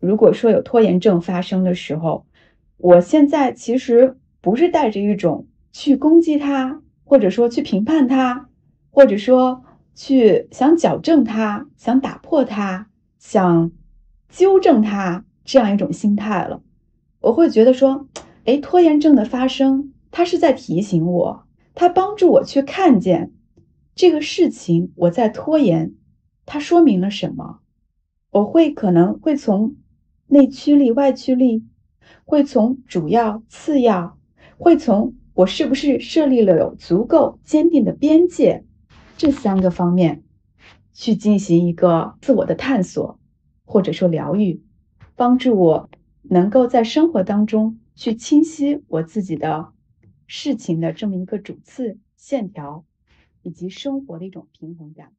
如果说有拖延症发生的时候，我现在其实不是带着一种去攻击他，或者说去评判他，或者说去想矫正他、想打破他、想纠正他这样一种心态了。我会觉得说，哎，拖延症的发生，它是在提醒我，它帮助我去看见这个事情我在拖延，它说明了什么？我会可能会从内驱力、外驱力，会从主要、次要，会从我是不是设立了有足够坚定的边界这三个方面去进行一个自我的探索，或者说疗愈，帮助我能够在生活当中去清晰我自己的事情的这么一个主次线条，以及生活的一种平衡感。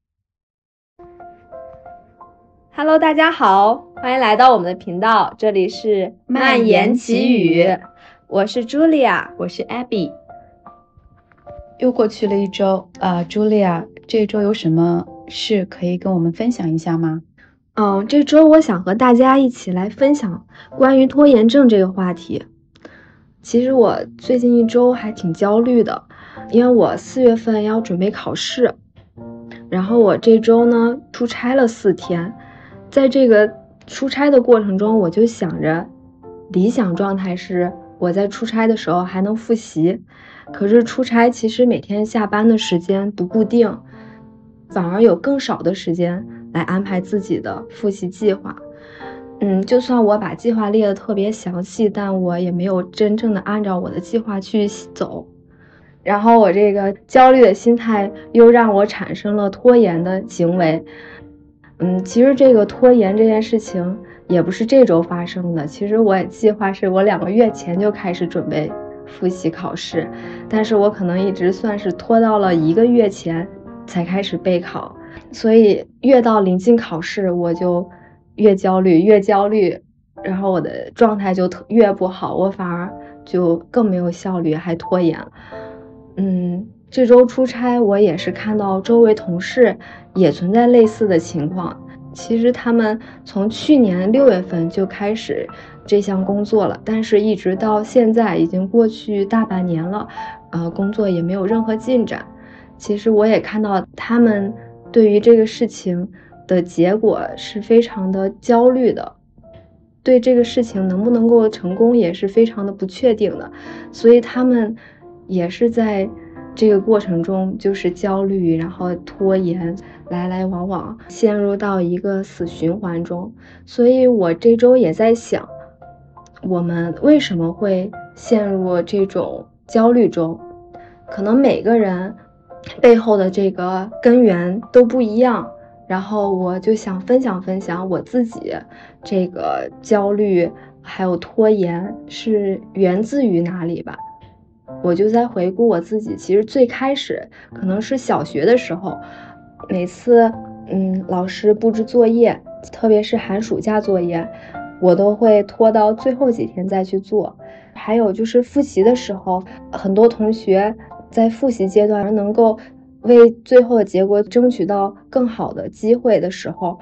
Hello，大家好，欢迎来到我们的频道，这里是蔓延奇语，我是 Julia，我是 Abby。又过去了一周，啊，Julia，这周有什么事可以跟我们分享一下吗？嗯，这周我想和大家一起来分享关于拖延症这个话题。其实我最近一周还挺焦虑的，因为我四月份要准备考试，然后我这周呢出差了四天。在这个出差的过程中，我就想着，理想状态是我在出差的时候还能复习。可是出差其实每天下班的时间不固定，反而有更少的时间来安排自己的复习计划。嗯，就算我把计划列得特别详细，但我也没有真正的按照我的计划去走。然后我这个焦虑的心态又让我产生了拖延的行为。嗯，其实这个拖延这件事情也不是这周发生的。其实我计划是我两个月前就开始准备复习考试，但是我可能一直算是拖到了一个月前才开始备考，所以越到临近考试我就越焦虑，越焦虑，然后我的状态就特越不好，我反而就更没有效率，还拖延。嗯。这周出差，我也是看到周围同事也存在类似的情况。其实他们从去年六月份就开始这项工作了，但是一直到现在已经过去大半年了，呃，工作也没有任何进展。其实我也看到他们对于这个事情的结果是非常的焦虑的，对这个事情能不能够成功也是非常的不确定的，所以他们也是在。这个过程中就是焦虑，然后拖延，来来往往，陷入到一个死循环中。所以我这周也在想，我们为什么会陷入这种焦虑中？可能每个人背后的这个根源都不一样。然后我就想分享分享我自己这个焦虑还有拖延是源自于哪里吧。我就在回顾我自己，其实最开始可能是小学的时候，每次嗯老师布置作业，特别是寒暑假作业，我都会拖到最后几天再去做。还有就是复习的时候，很多同学在复习阶段能够为最后的结果争取到更好的机会的时候，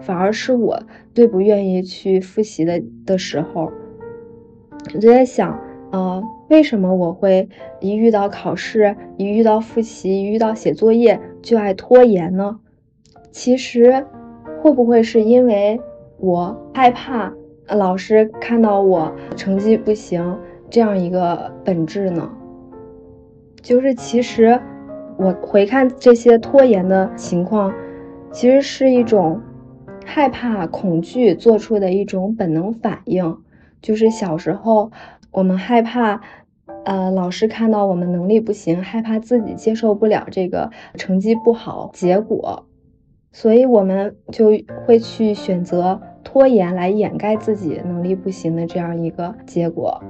反而是我最不愿意去复习的的时候，我就在想。呃，为什么我会一遇到考试，一遇到复习，一遇到写作业就爱拖延呢？其实，会不会是因为我害怕老师看到我成绩不行这样一个本质呢？就是其实我回看这些拖延的情况，其实是一种害怕、恐惧做出的一种本能反应，就是小时候。我们害怕，呃，老师看到我们能力不行，害怕自己接受不了这个成绩不好结果，所以我们就会去选择拖延来掩盖自己能力不行的这样一个结果。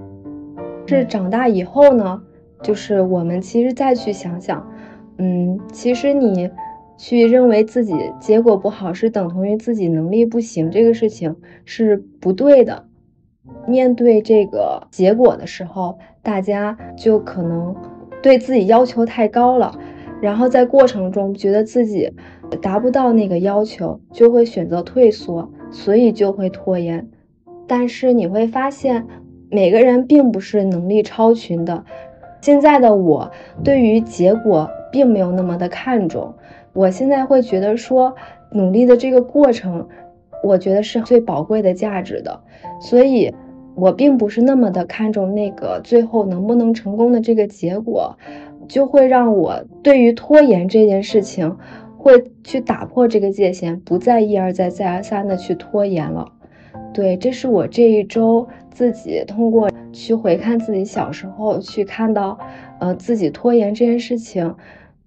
是长大以后呢，就是我们其实再去想想，嗯，其实你去认为自己结果不好是等同于自己能力不行，这个事情是不对的。面对这个结果的时候，大家就可能对自己要求太高了，然后在过程中觉得自己达不到那个要求，就会选择退缩，所以就会拖延。但是你会发现，每个人并不是能力超群的。现在的我对于结果并没有那么的看重，我现在会觉得说，努力的这个过程，我觉得是最宝贵的价值的，所以，我并不是那么的看重那个最后能不能成功的这个结果，就会让我对于拖延这件事情，会去打破这个界限，不再一而再再而三的去拖延了。对，这是我这一周自己通过去回看自己小时候，去看到，呃，自己拖延这件事情，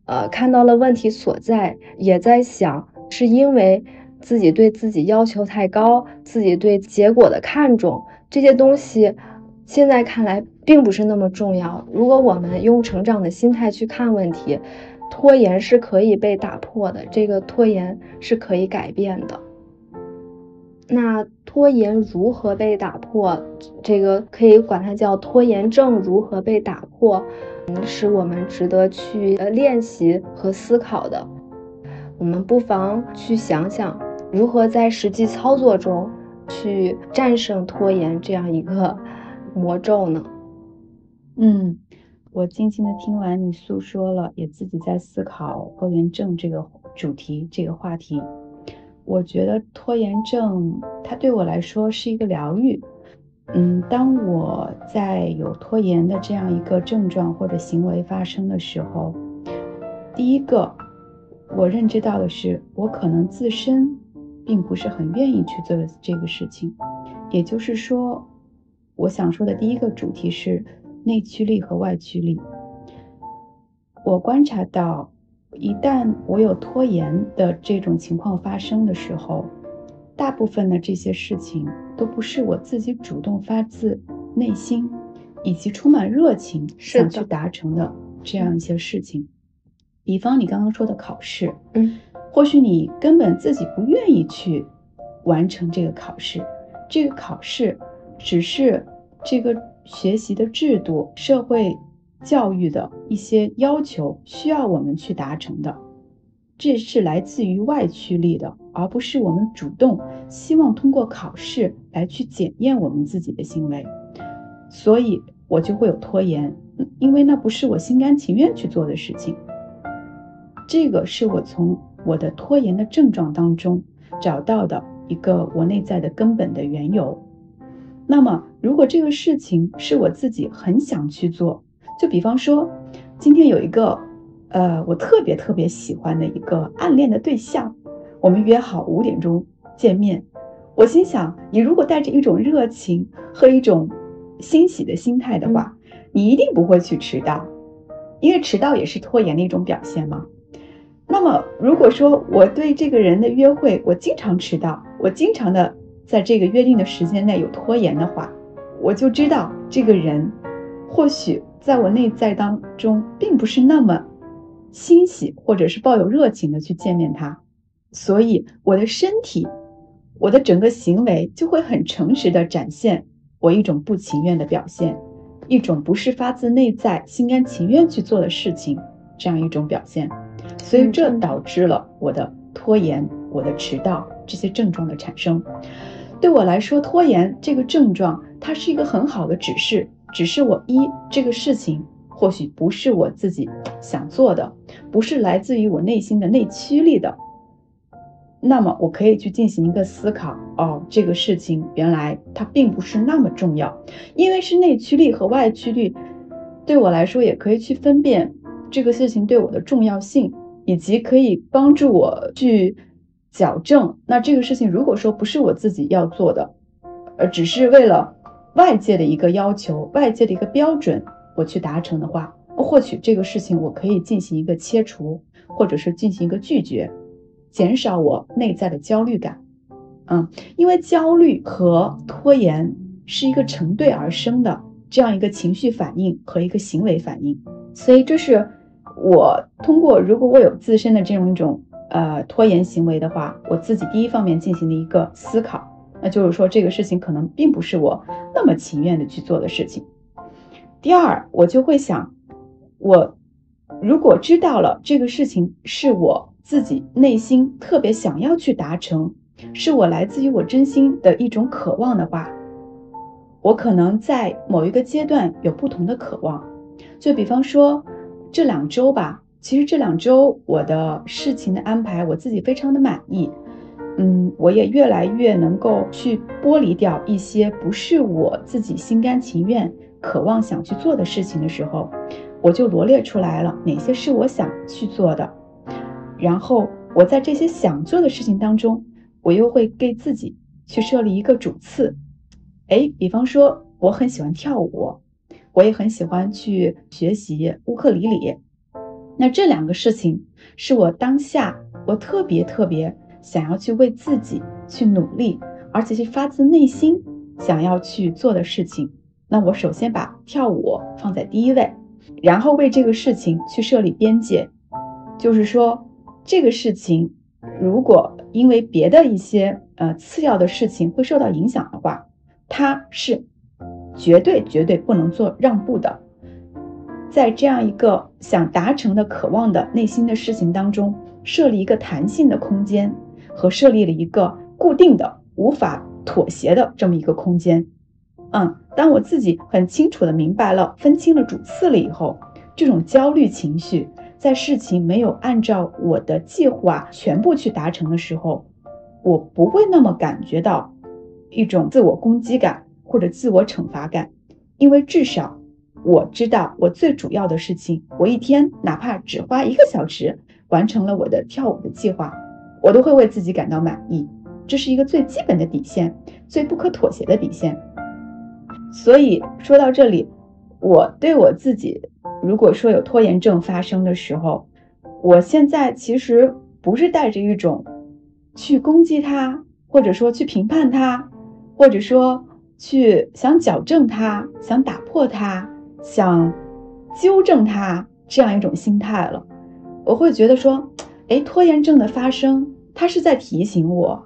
呃，看到了问题所在，也在想，是因为自己对自己要求太高，自己对结果的看重，这些东西，现在看来并不是那么重要。如果我们用成长的心态去看问题，拖延是可以被打破的，这个拖延是可以改变的。那拖延如何被打破？这个可以管它叫拖延症如何被打破，嗯，是我们值得去练习和思考的。我们不妨去想想，如何在实际操作中去战胜拖延这样一个魔咒呢？嗯，我静静的听完你诉说了，也自己在思考拖延症这个主题这个话题。我觉得拖延症，它对我来说是一个疗愈。嗯，当我在有拖延的这样一个症状或者行为发生的时候，第一个我认知到的是，我可能自身并不是很愿意去做这个事情。也就是说，我想说的第一个主题是内驱力和外驱力。我观察到。一旦我有拖延的这种情况发生的时候，大部分的这些事情都不是我自己主动发自内心，以及充满热情想去达成的这样一些事情。比方你刚刚说的考试，嗯，或许你根本自己不愿意去完成这个考试，这个考试只是这个学习的制度、社会。教育的一些要求需要我们去达成的，这是来自于外驱力的，而不是我们主动希望通过考试来去检验我们自己的行为。所以，我就会有拖延，因为那不是我心甘情愿去做的事情。这个是我从我的拖延的症状当中找到的一个我内在的根本的缘由。那么，如果这个事情是我自己很想去做，就比方说，今天有一个，呃，我特别特别喜欢的一个暗恋的对象，我们约好五点钟见面。我心想，你如果带着一种热情和一种欣喜的心态的话，你一定不会去迟到，因为迟到也是拖延的一种表现嘛。那么，如果说我对这个人的约会，我经常迟到，我经常的在这个约定的时间内有拖延的话，我就知道这个人或许。在我内在当中，并不是那么欣喜，或者是抱有热情的去见面他，所以我的身体，我的整个行为就会很诚实的展现我一种不情愿的表现，一种不是发自内在、心甘情愿去做的事情，这样一种表现，所以这导致了我的拖延、我的迟到这些症状的产生。对我来说，拖延这个症状，它是一个很好的指示。只是我一这个事情或许不是我自己想做的，不是来自于我内心的内驱力的，那么我可以去进行一个思考哦，这个事情原来它并不是那么重要，因为是内驱力和外驱力，对我来说也可以去分辨这个事情对我的重要性，以及可以帮助我去矫正。那这个事情如果说不是我自己要做的，呃，只是为了。外界的一个要求，外界的一个标准，我去达成的话，或许这个事情我可以进行一个切除，或者是进行一个拒绝，减少我内在的焦虑感。嗯，因为焦虑和拖延是一个成对而生的这样一个情绪反应和一个行为反应，所以这是我通过如果我有自身的这种一种呃拖延行为的话，我自己第一方面进行的一个思考。那就是说，这个事情可能并不是我那么情愿的去做的事情。第二，我就会想，我如果知道了这个事情是我自己内心特别想要去达成，是我来自于我真心的一种渴望的话，我可能在某一个阶段有不同的渴望。就比方说这两周吧，其实这两周我的事情的安排，我自己非常的满意。嗯，我也越来越能够去剥离掉一些不是我自己心甘情愿、渴望想去做的事情的时候，我就罗列出来了哪些是我想去做的。然后我在这些想做的事情当中，我又会给自己去设立一个主次。哎，比方说我很喜欢跳舞，我也很喜欢去学习乌克里里。那这两个事情是我当下我特别特别。想要去为自己去努力，而且是发自内心想要去做的事情，那我首先把跳舞放在第一位，然后为这个事情去设立边界，就是说这个事情如果因为别的一些呃次要的事情会受到影响的话，它是绝对绝对不能做让步的，在这样一个想达成的渴望的内心的事情当中，设立一个弹性的空间。和设立了一个固定的、无法妥协的这么一个空间。嗯，当我自己很清楚的明白了、分清了主次了以后，这种焦虑情绪在事情没有按照我的计划全部去达成的时候，我不会那么感觉到一种自我攻击感或者自我惩罚感，因为至少我知道我最主要的事情，我一天哪怕只花一个小时完成了我的跳舞的计划。我都会为自己感到满意，这是一个最基本的底线，最不可妥协的底线。所以说到这里，我对我自己，如果说有拖延症发生的时候，我现在其实不是带着一种去攻击他，或者说去评判他，或者说去想矫正他、想打破他、想纠正他这样一种心态了。我会觉得说，哎，拖延症的发生。他是在提醒我，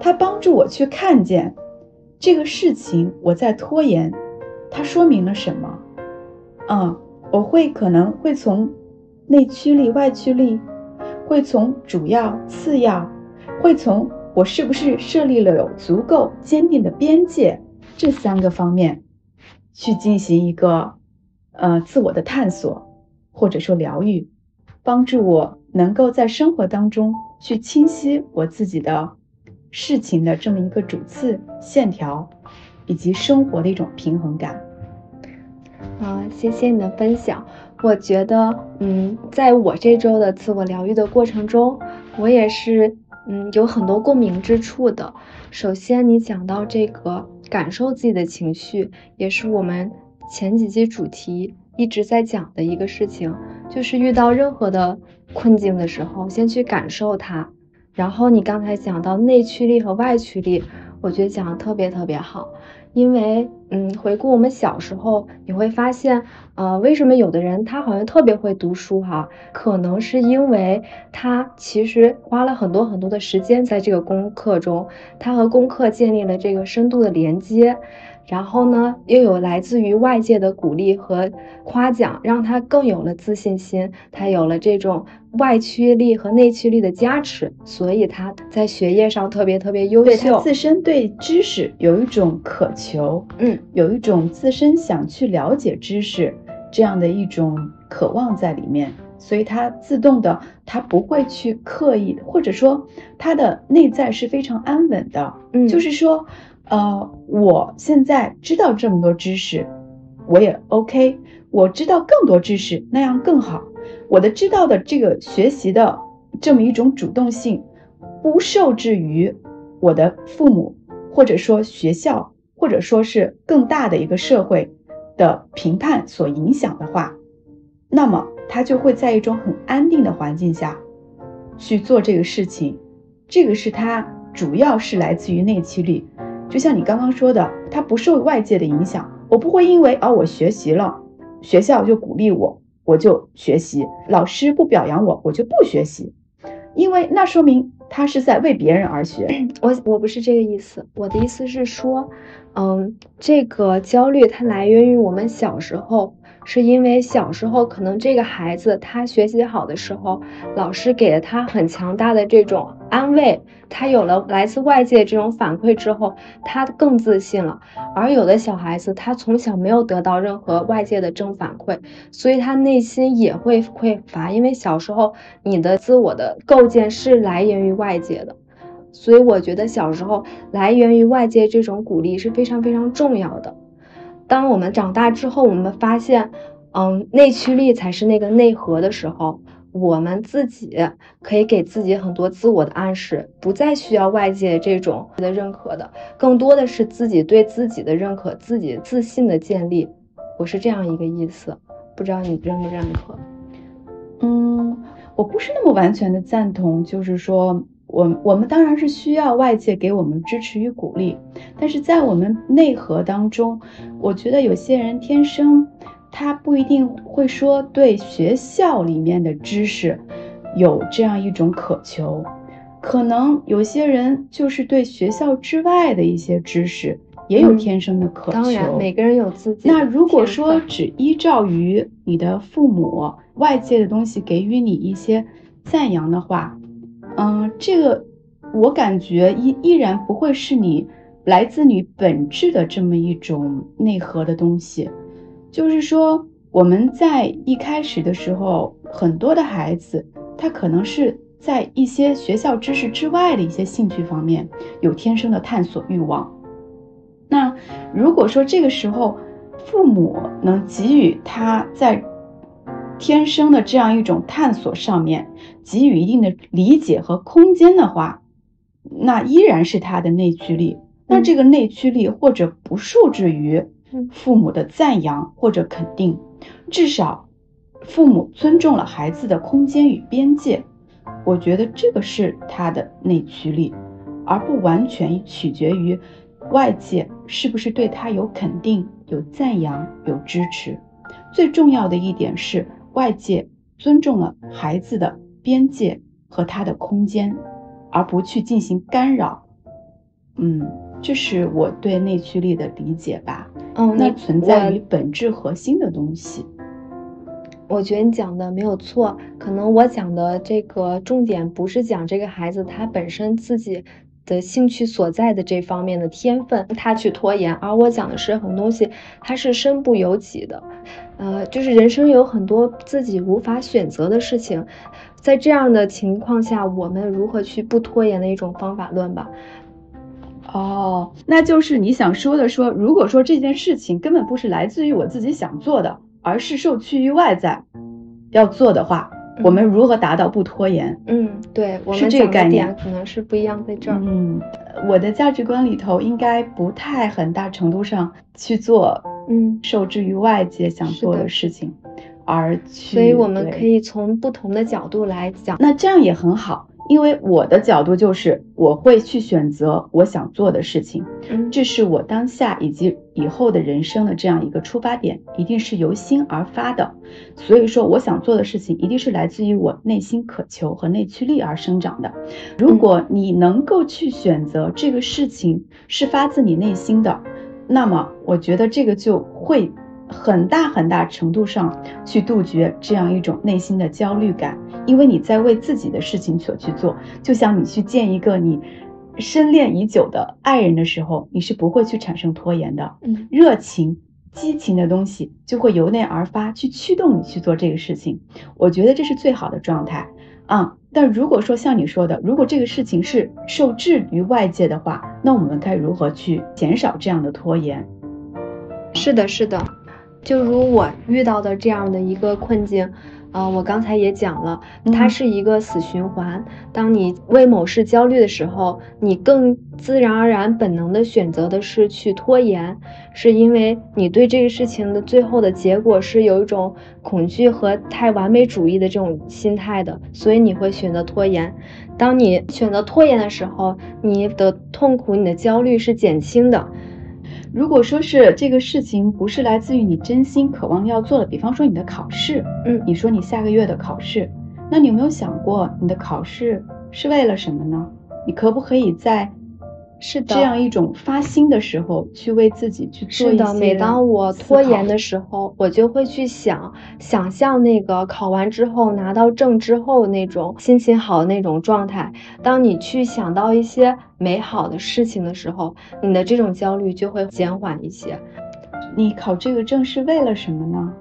他帮助我去看见这个事情我在拖延，它说明了什么？嗯，我会可能会从内驱力、外驱力，会从主要、次要，会从我是不是设立了有足够坚定的边界这三个方面去进行一个呃自我的探索，或者说疗愈，帮助我能够在生活当中。去清晰我自己的事情的这么一个主次线条，以及生活的一种平衡感。啊，谢谢你的分享。我觉得，嗯，在我这周的自我疗愈的过程中，我也是，嗯，有很多共鸣之处的。首先，你讲到这个感受自己的情绪，也是我们前几期主题一直在讲的一个事情，就是遇到任何的。困境的时候，先去感受它。然后你刚才讲到内驱力和外驱力，我觉得讲的特别特别好。因为，嗯，回顾我们小时候，你会发现，呃，为什么有的人他好像特别会读书哈？可能是因为他其实花了很多很多的时间在这个功课中，他和功课建立了这个深度的连接。然后呢，又有来自于外界的鼓励和夸奖，让他更有了自信心，他有了这种外驱力和内驱力的加持，所以他在学业上特别特别优秀。对他自身对知识有一种渴求，嗯，有一种自身想去了解知识这样的一种渴望在里面，所以他自动的，他不会去刻意，或者说他的内在是非常安稳的，嗯，就是说。呃，我现在知道这么多知识，我也 OK。我知道更多知识，那样更好。我的知道的这个学习的这么一种主动性，不受制于我的父母，或者说学校，或者说是更大的一个社会的评判所影响的话，那么他就会在一种很安定的环境下去做这个事情。这个是他主要是来自于内驱力。就像你刚刚说的，他不受外界的影响，我不会因为啊我学习了，学校就鼓励我，我就学习；老师不表扬我，我就不学习，因为那说明他是在为别人而学。我我不是这个意思，我的意思是说，嗯，这个焦虑它来源于我们小时候是因为小时候可能这个孩子他学习好的时候，老师给了他很强大的这种安慰，他有了来自外界这种反馈之后，他更自信了。而有的小孩子他从小没有得到任何外界的正反馈，所以他内心也会匮乏，因为小时候你的自我的构建是来源于外界的，所以我觉得小时候来源于外界这种鼓励是非常非常重要的。当我们长大之后，我们发现，嗯，内驱力才是那个内核的时候，我们自己可以给自己很多自我的暗示，不再需要外界这种的认可的，更多的是自己对自己的认可，自己自信的建立。我是这样一个意思，不知道你认不认可？嗯，我不是那么完全的赞同，就是说。我我们当然是需要外界给我们支持与鼓励，但是在我们内核当中，我觉得有些人天生他不一定会说对学校里面的知识有这样一种渴求，可能有些人就是对学校之外的一些知识也有天生的渴求。当然，每个人有自己。那如果说只依照于你的父母外界的东西给予你一些赞扬的话，嗯，这个我感觉依依然不会是你来自你本质的这么一种内核的东西。就是说，我们在一开始的时候，很多的孩子他可能是在一些学校知识之外的一些兴趣方面有天生的探索欲望。那如果说这个时候父母能给予他在天生的这样一种探索上面给予一定的理解和空间的话，那依然是他的内驱力。那这个内驱力或者不受制于父母的赞扬或者肯定，至少父母尊重了孩子的空间与边界。我觉得这个是他的内驱力，而不完全取决于外界是不是对他有肯定、有赞扬、有支持。最重要的一点是。外界尊重了孩子的边界和他的空间，而不去进行干扰。嗯，这是我对内驱力的理解吧。嗯，那存在于本质核心的东西。我觉得你讲的没有错，可能我讲的这个重点不是讲这个孩子他本身自己。的兴趣所在的这方面的天分，他去拖延，而我讲的是很多东西，他是身不由己的，呃，就是人生有很多自己无法选择的事情，在这样的情况下，我们如何去不拖延的一种方法论吧？哦，那就是你想说的，说如果说这件事情根本不是来自于我自己想做的，而是受趋于外在要做的话。我们如何达到不拖延？嗯，对，是这个概念，可能是不一样在这儿。嗯，我的价值观里头应该不太很大程度上去做，嗯，受制于外界想做的事情，而去。所以我们可以从不同的角度来讲，那这样也很好。因为我的角度就是，我会去选择我想做的事情，嗯，这是我当下以及以后的人生的这样一个出发点，一定是由心而发的。所以说，我想做的事情一定是来自于我内心渴求和内驱力而生长的。如果你能够去选择这个事情是发自你内心的，那么我觉得这个就会。很大很大程度上去杜绝这样一种内心的焦虑感，因为你在为自己的事情所去做，就像你去见一个你深恋已久的爱人的时候，你是不会去产生拖延的，嗯，热情、激情的东西就会由内而发去驱动你去做这个事情。我觉得这是最好的状态啊。但如果说像你说的，如果这个事情是受制于外界的话，那我们该如何去减少这样的拖延？是的，是的。就如我遇到的这样的一个困境，呃，我刚才也讲了，它是一个死循环。当你为某事焦虑的时候，你更自然而然、本能的选择的是去拖延，是因为你对这个事情的最后的结果是有一种恐惧和太完美主义的这种心态的，所以你会选择拖延。当你选择拖延的时候，你的痛苦、你的焦虑是减轻的。如果说是这个事情不是来自于你真心渴望要做的，比方说你的考试，嗯，你说你下个月的考试，那你有没有想过你的考试是为了什么呢？你可不可以在是的，这样一种发心的时候，去为自己去做一些。是的，每当我拖延的时候，我就会去想，想象那个考完之后拿到证之后那种心情好的那种状态。当你去想到一些美好的事情的时候，你的这种焦虑就会减缓一些。你考这个证是为了什么呢？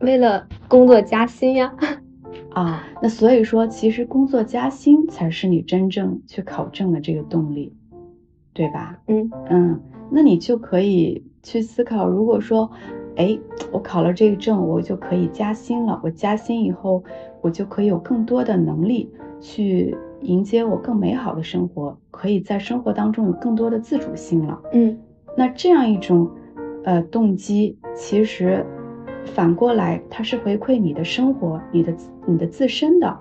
为了工作加薪呀。啊，那所以说，其实工作加薪才是你真正去考证的这个动力，对吧？嗯嗯，那你就可以去思考，如果说，哎，我考了这个证，我就可以加薪了。我加薪以后，我就可以有更多的能力去迎接我更美好的生活，可以在生活当中有更多的自主性了。嗯，那这样一种，呃，动机其实。反过来，它是回馈你的生活，你的你的自身的。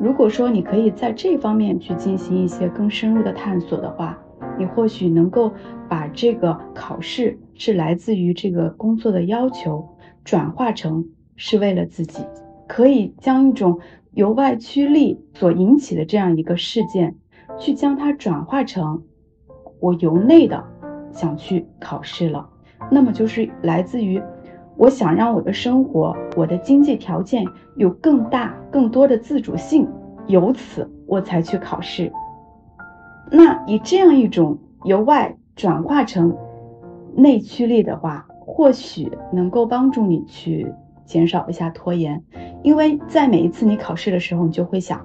如果说你可以在这方面去进行一些更深入的探索的话，你或许能够把这个考试是来自于这个工作的要求，转化成是为了自己，可以将一种由外驱力所引起的这样一个事件，去将它转化成我由内的想去考试了，那么就是来自于。我想让我的生活、我的经济条件有更大、更多的自主性，由此我才去考试。那以这样一种由外转化成内驱力的话，或许能够帮助你去减少一下拖延。因为在每一次你考试的时候，你就会想，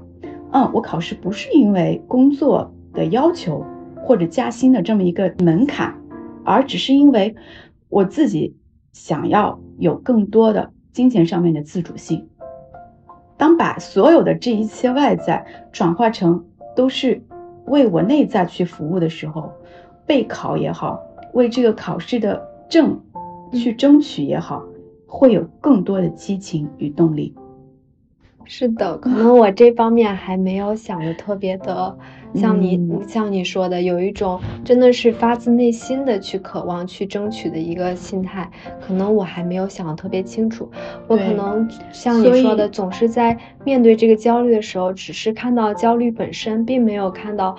嗯，我考试不是因为工作的要求或者加薪的这么一个门槛，而只是因为我自己。想要有更多的金钱上面的自主性，当把所有的这一切外在转化成都是为我内在去服务的时候，备考也好，为这个考试的证去争取也好，会有更多的激情与动力。是的，可能我这方面还没有想的特别的，像你像你说的，有一种真的是发自内心的去渴望去争取的一个心态，可能我还没有想的特别清楚。我可能像你说的，总是在面对这个焦虑的时候，只是看到焦虑本身，并没有看到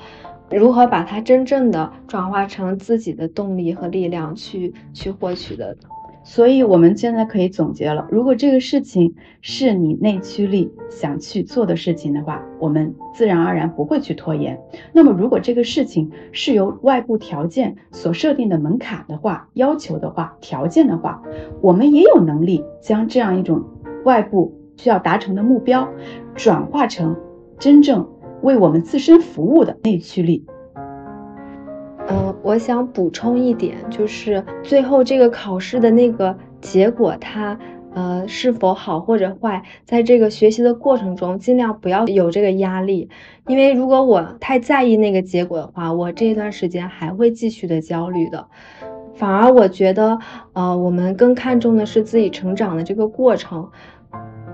如何把它真正的转化成自己的动力和力量去去获取的。所以，我们现在可以总结了：如果这个事情是你内驱力想去做的事情的话，我们自然而然不会去拖延。那么，如果这个事情是由外部条件所设定的门槛的话、要求的话、条件的话，我们也有能力将这样一种外部需要达成的目标，转化成真正为我们自身服务的内驱力。嗯，我想补充一点，就是最后这个考试的那个结果，它呃是否好或者坏，在这个学习的过程中，尽量不要有这个压力，因为如果我太在意那个结果的话，我这一段时间还会继续的焦虑的。反而我觉得，呃，我们更看重的是自己成长的这个过程。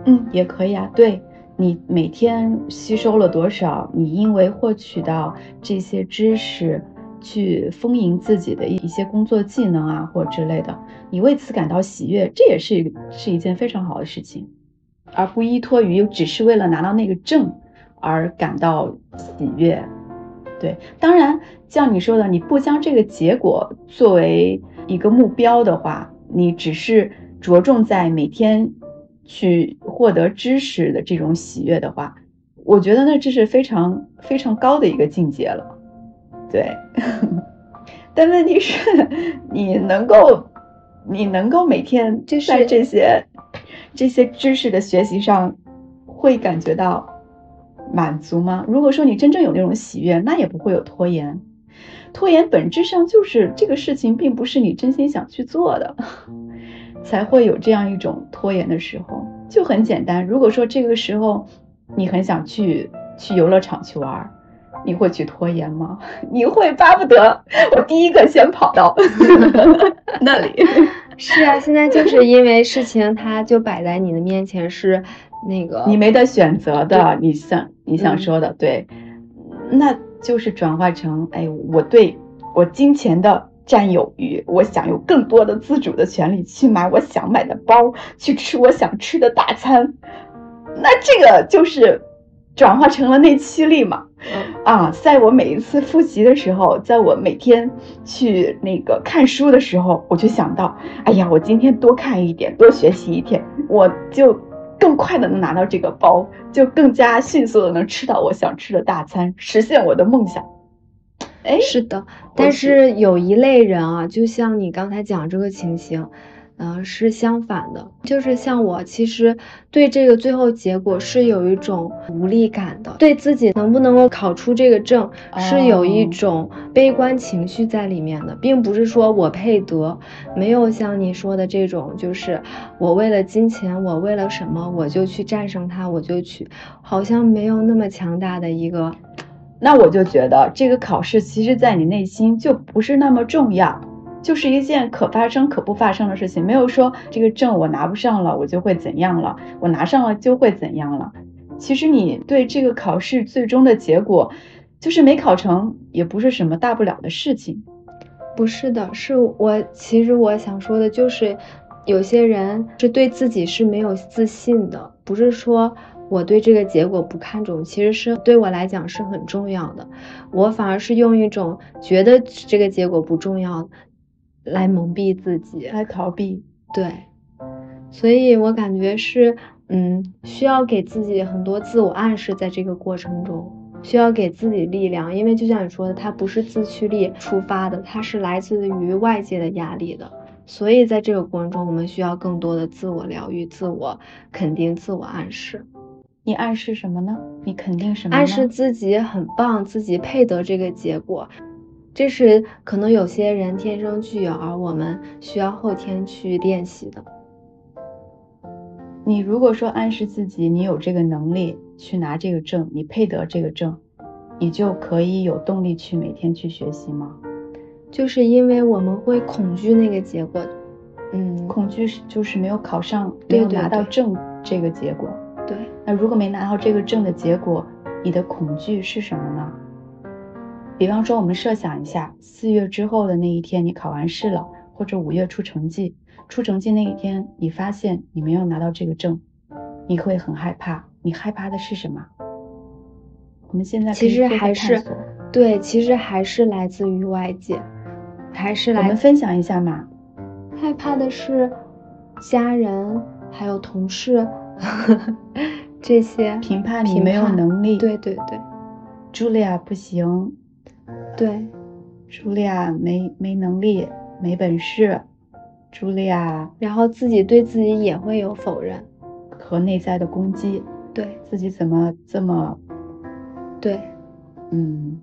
嗯，也可以啊，对你每天吸收了多少，你因为获取到这些知识。去丰盈自己的一一些工作技能啊，或之类的，你为此感到喜悦，这也是是一件非常好的事情，而不依托于只是为了拿到那个证而感到喜悦。对，当然像你说的，你不将这个结果作为一个目标的话，你只是着重在每天去获得知识的这种喜悦的话，我觉得那这是非常非常高的一个境界了。对，但问题是，你能够，你能够每天在这些这些知识的学习上，会感觉到满足吗？如果说你真正有那种喜悦，那也不会有拖延。拖延本质上就是这个事情并不是你真心想去做的，才会有这样一种拖延的时候。就很简单，如果说这个时候你很想去去游乐场去玩。你会去拖延吗？你会巴不得我第一个先跑到 那里？是啊，现在就是因为事情，它就摆在你的面前，是那个你没得选择的。你想你想说的对，那就是转化成哎，我对我金钱的占有欲，我想有更多的自主的权利去买我想买的包，去吃我想吃的大餐。那这个就是。转化成了内驱力嘛。啊，在我每一次复习的时候，在我每天去那个看书的时候，我就想到，哎呀，我今天多看一点，多学习一天，我就更快的能拿到这个包，就更加迅速的能吃到我想吃的大餐，实现我的梦想。哎，是的，但是有一类人啊，就像你刚才讲这个情形。嗯，是相反的，就是像我，其实对这个最后结果是有一种无力感的，对自己能不能够考出这个证是有一种悲观情绪在里面的，并不是说我配得，没有像你说的这种，就是我为了金钱，我为了什么我就去战胜它，我就去，好像没有那么强大的一个，那我就觉得这个考试其实在你内心就不是那么重要。就是一件可发生可不发生的事情，没有说这个证我拿不上了，我就会怎样了；我拿上了就会怎样了。其实你对这个考试最终的结果，就是没考成，也不是什么大不了的事情。不是的，是我其实我想说的就是，有些人是对自己是没有自信的，不是说我对这个结果不看重，其实是对我来讲是很重要的。我反而是用一种觉得这个结果不重要。来蒙蔽自己，来逃避，对，所以我感觉是，嗯，需要给自己很多自我暗示，在这个过程中，需要给自己力量，因为就像你说的，它不是自驱力出发的，它是来自于外界的压力的，所以在这个过程中，我们需要更多的自我疗愈、自我肯定、自我暗示。你暗示什么呢？你肯定什么？暗示自己很棒，自己配得这个结果。这是可能有些人天生具有，而我们需要后天去练习的。你如果说暗示自己你有这个能力去拿这个证，你配得这个证，你就可以有动力去每天去学习吗？就是因为我们会恐惧那个结果，嗯，恐惧是就是没有考上，没有拿到证这个结果。对，那如果没拿到这个证的结果，你的恐惧是什么呢？比方说，我们设想一下，四月之后的那一天，你考完试了，或者五月出成绩，出成绩那一天，你发现你没有拿到这个证，你会很害怕。你害怕的是什么？我们现在其实还是对，其实还是来自于外界，还是来。我们分享一下嘛。害怕的是家人，还有同事 这些评判你没有能力。对对对，茱莉亚不行。对，茱莉亚没没能力，没本事，茱莉亚，然后自己对自己也会有否认。和内在的攻击，对。自己怎么这么，对，嗯，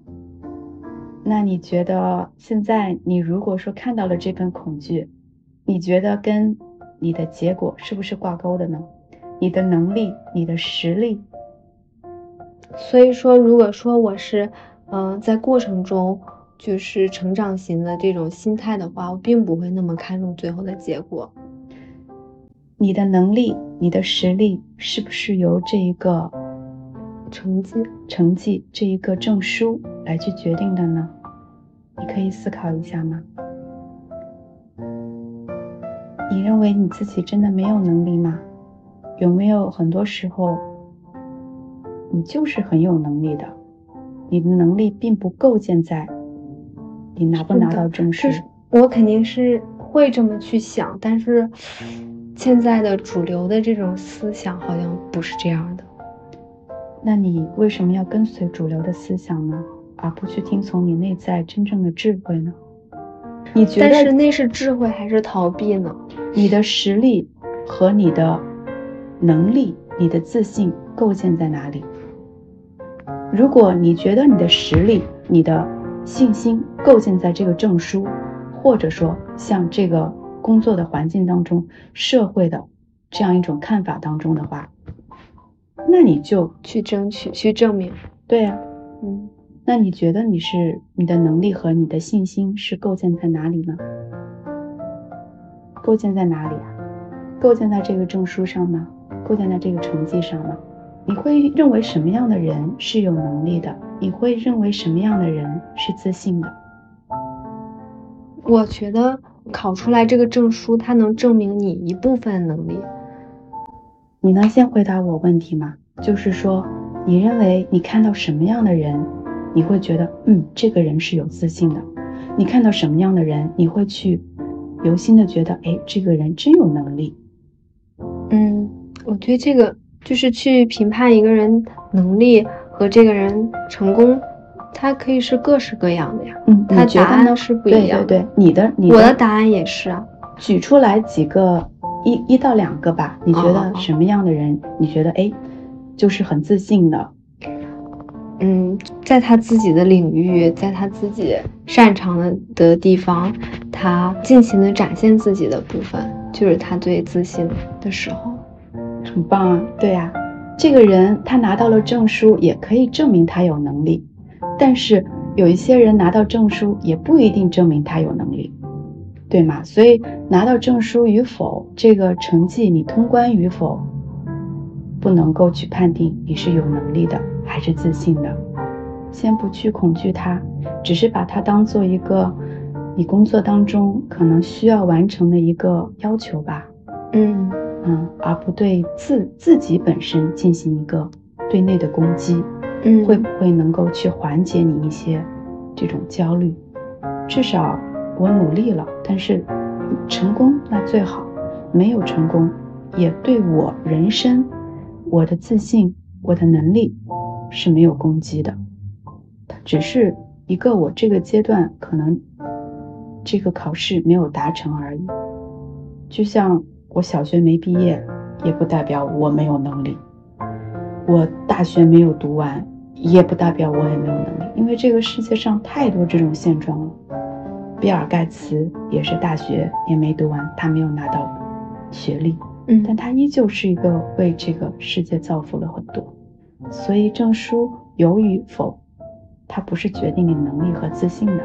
那你觉得现在你如果说看到了这份恐惧，你觉得跟你的结果是不是挂钩的呢？你的能力，你的实力，所以说，如果说我是。嗯，在过程中就是成长型的这种心态的话，我并不会那么看重最后的结果。你的能力、你的实力是不是由这一个成绩、成绩这一个证书来去决定的呢？你可以思考一下吗？你认为你自己真的没有能力吗？有没有很多时候，你就是很有能力的？你的能力并不构建在你拿不拿到证书。我肯定是会这么去想，但是现在的主流的这种思想好像不是这样的。那你为什么要跟随主流的思想呢？而不去听从你内在真正的智慧呢？你觉得？但是那是智慧还是逃避呢？你的实力和你的能力、你的自信构建在哪里？如果你觉得你的实力、你的信心构建在这个证书，或者说像这个工作的环境当中、社会的这样一种看法当中的话，那你就去争取、去证明。对呀，嗯，那你觉得你是你的能力和你的信心是构建在哪里呢？构建在哪里啊？构建在这个证书上吗？构建在这个成绩上吗？你会认为什么样的人是有能力的？你会认为什么样的人是自信的？我觉得考出来这个证书，它能证明你一部分能力。你能先回答我问题吗？就是说，你认为你看到什么样的人，你会觉得嗯，这个人是有自信的？你看到什么样的人，你会去由心的觉得，哎，这个人真有能力。嗯，我觉得这个就是去评判一个人能力和这个人成功，他可以是各式各样的呀。嗯，他答案是不一样。对对对，你的你我的答案也是啊。举出来几个一一到两个吧，你觉得什么样的人？你觉得哎，就是很自信的。嗯，在他自己的领域，在他自己擅长的的地方，他尽情的展现自己的部分，就是他最自信的时候。很棒啊！对呀，这个人他拿到了证书，也可以证明他有能力。但是有一些人拿到证书，也不一定证明他有能力，对吗？所以拿到证书与否，这个成绩你通关与否，不能够去判定你是有能力的。还是自信的，先不去恐惧它，只是把它当做一个你工作当中可能需要完成的一个要求吧。嗯嗯，而不对自自己本身进行一个对内的攻击。嗯，会不会能够去缓解你一些这种焦虑？至少我努力了，但是成功那最好，没有成功也对我人生、我的自信、我的能力。是没有攻击的，它只是一个我这个阶段可能这个考试没有达成而已。就像我小学没毕业，也不代表我没有能力；我大学没有读完，也不代表我也没有能力。因为这个世界上太多这种现状了。比尔盖茨也是大学也没读完，他没有拿到学历，嗯，但他依旧是一个为这个世界造福了很多。所以证书有与否，它不是决定你能力和自信的。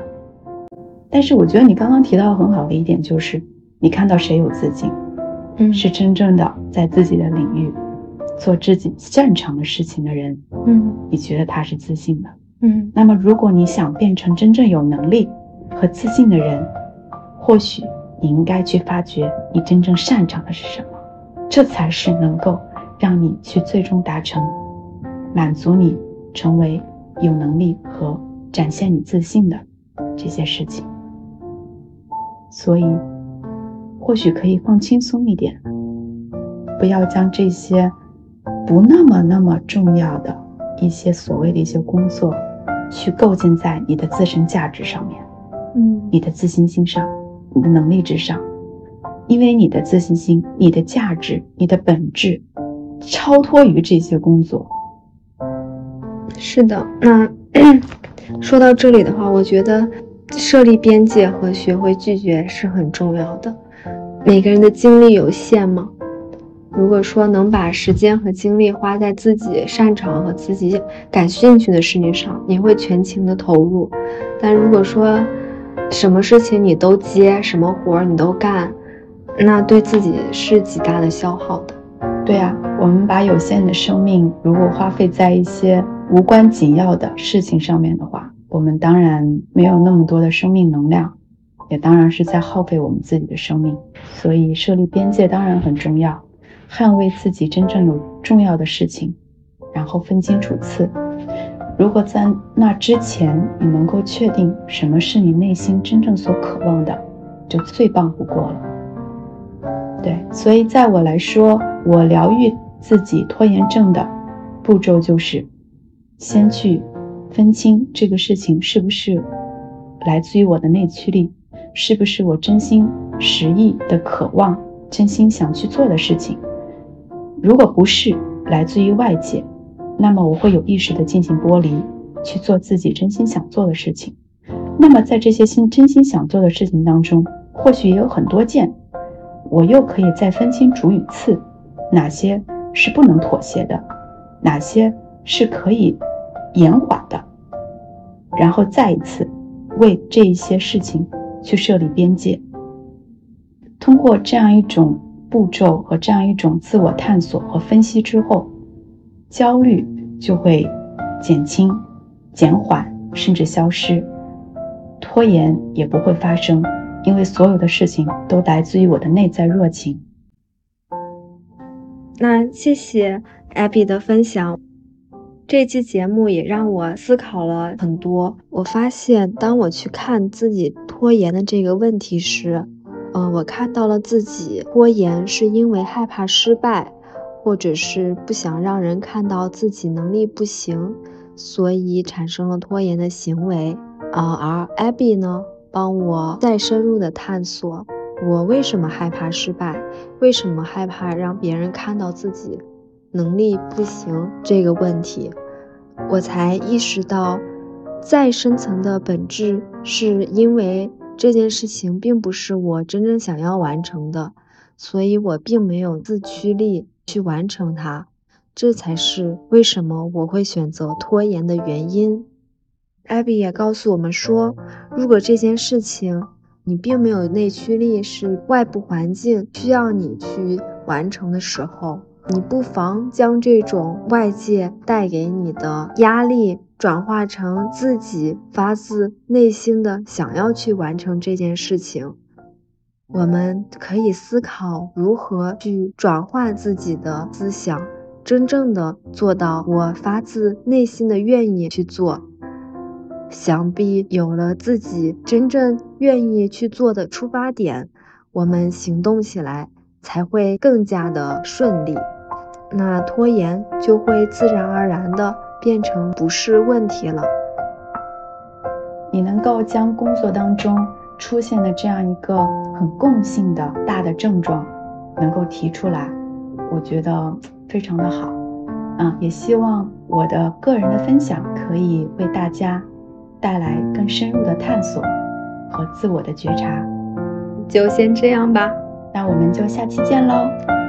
但是我觉得你刚刚提到很好的一点就是，你看到谁有自信，嗯，是真正的在自己的领域做自己擅长的事情的人，嗯，你觉得他是自信的，嗯。那么如果你想变成真正有能力和自信的人，或许你应该去发掘你真正擅长的是什么，这才是能够让你去最终达成。满足你成为有能力和展现你自信的这些事情，所以或许可以放轻松一点，不要将这些不那么那么重要的一些所谓的一些工作去构建在你的自身价值上面，嗯，你的自信心上，你的能力之上，因为你的自信心、你的价值、你的本质超脱于这些工作。是的，那 说到这里的话，我觉得设立边界和学会拒绝是很重要的。每个人的精力有限吗，如果说能把时间和精力花在自己擅长和自己感兴趣的事情上，你会全情的投入。但如果说什么事情你都接，什么活儿你都干，那对自己是极大的消耗的。对呀，我们把有限的生命如果花费在一些。无关紧要的事情上面的话，我们当然没有那么多的生命能量，也当然是在耗费我们自己的生命。所以设立边界当然很重要，捍卫自己真正有重要的事情，然后分清主次。如果在那之前你能够确定什么是你内心真正所渴望的，就最棒不过了。对，所以在我来说，我疗愈自己拖延症的步骤就是。先去分清这个事情是不是来自于我的内驱力，是不是我真心实意的渴望、真心想去做的事情。如果不是来自于外界，那么我会有意识的进行剥离，去做自己真心想做的事情。那么在这些心真心想做的事情当中，或许也有很多件，我又可以再分清主与次，哪些是不能妥协的，哪些是可以。延缓的，然后再一次为这一些事情去设立边界。通过这样一种步骤和这样一种自我探索和分析之后，焦虑就会减轻、减缓，甚至消失，拖延也不会发生，因为所有的事情都来自于我的内在热情。那谢谢 Abby 的分享。这期节目也让我思考了很多。我发现，当我去看自己拖延的这个问题时，嗯，我看到了自己拖延是因为害怕失败，或者是不想让人看到自己能力不行，所以产生了拖延的行为。啊，而 Abby 呢，帮我再深入的探索我为什么害怕失败，为什么害怕让别人看到自己。能力不行这个问题，我才意识到，再深层的本质是因为这件事情并不是我真正想要完成的，所以我并没有自驱力去完成它，这才是为什么我会选择拖延的原因。艾比也告诉我们说，如果这件事情你并没有内驱力，是外部环境需要你去完成的时候。你不妨将这种外界带给你的压力转化成自己发自内心的想要去完成这件事情。我们可以思考如何去转化自己的思想，真正的做到我发自内心的愿意去做。想必有了自己真正愿意去做的出发点，我们行动起来才会更加的顺利。那拖延就会自然而然的变成不是问题了。你能够将工作当中出现的这样一个很共性的大的症状，能够提出来，我觉得非常的好。嗯，也希望我的个人的分享可以为大家带来更深入的探索和自我的觉察。就先这样吧，那我们就下期见喽。